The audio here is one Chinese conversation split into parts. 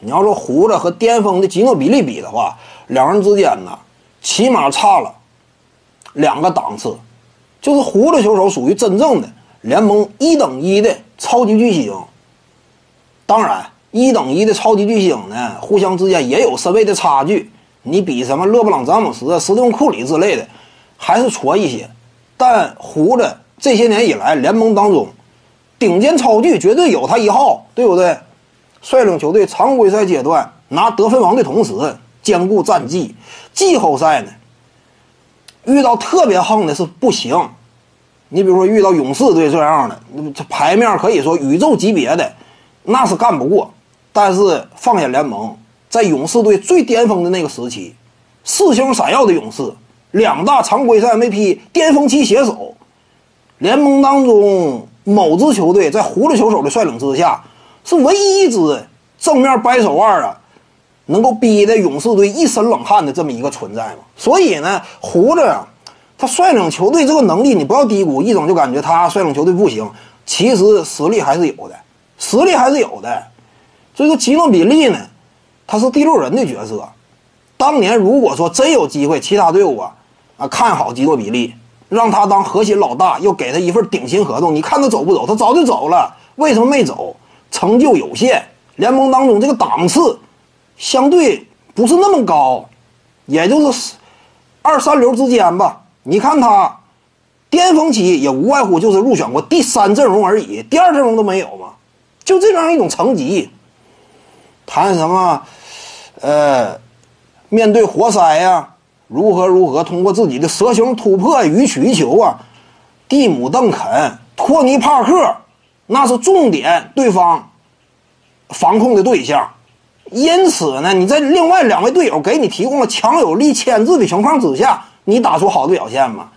你要说胡子和巅峰的吉诺比利比的话，两人之间呢，起码差了两个档次。就是胡子球手属于真正的联盟一等一的超级巨星。当然，一等一的超级巨星呢，互相之间也有身位的差距。你比什么勒布朗詹姆斯、斯蒂芬库里之类的，还是矬一些。但胡子这些年以来，联盟当中顶尖超巨绝对有他一号，对不对？率领球队常规赛阶段拿得分王的同时，兼顾战绩。季后赛呢，遇到特别横的是不行。你比如说遇到勇士队这样的，这牌面可以说宇宙级别的，那是干不过。但是放眼联盟。在勇士队最巅峰的那个时期，四星闪耀的勇士，两大常规赛 MVP 巅峰期携手，联盟当中某支球队在胡子球手的率领之下，是唯一一支正面掰手腕啊，能够逼得勇士队一身冷汗的这么一个存在嘛。所以呢，胡子啊，他率领球队这个能力你不要低估，一整就感觉他率领球队不行，其实实力还是有的，实力还是有的。所以说吉诺比利呢。他是第六人的角色，当年如果说真有机会，其他队伍啊啊看好吉诺比利，让他当核心老大，又给他一份顶薪合同，你看他走不走？他早就走了，为什么没走？成就有限，联盟当中这个档次相对不是那么高，也就是二三流之间吧。你看他巅峰期也无外乎就是入选过第三阵容而已，第二阵容都没有嘛，就这样一种层级，谈什么？呃，面对活塞呀，如何如何通过自己的蛇形突破予取予求啊？蒂姆·邓肯、托尼·帕克，那是重点对方防控的对象。因此呢，你在另外两位队友给你提供了强有力牵制的情况之下，你打出好的表现吗？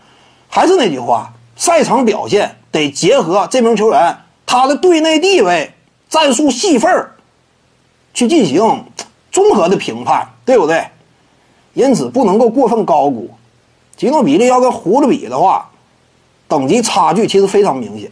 还是那句话，赛场表现得结合这名球员他的队内地位、战术戏份儿去进行。综合的评判，对不对？因此不能够过分高估。吉诺比利要跟胡子比的话，等级差距其实非常明显。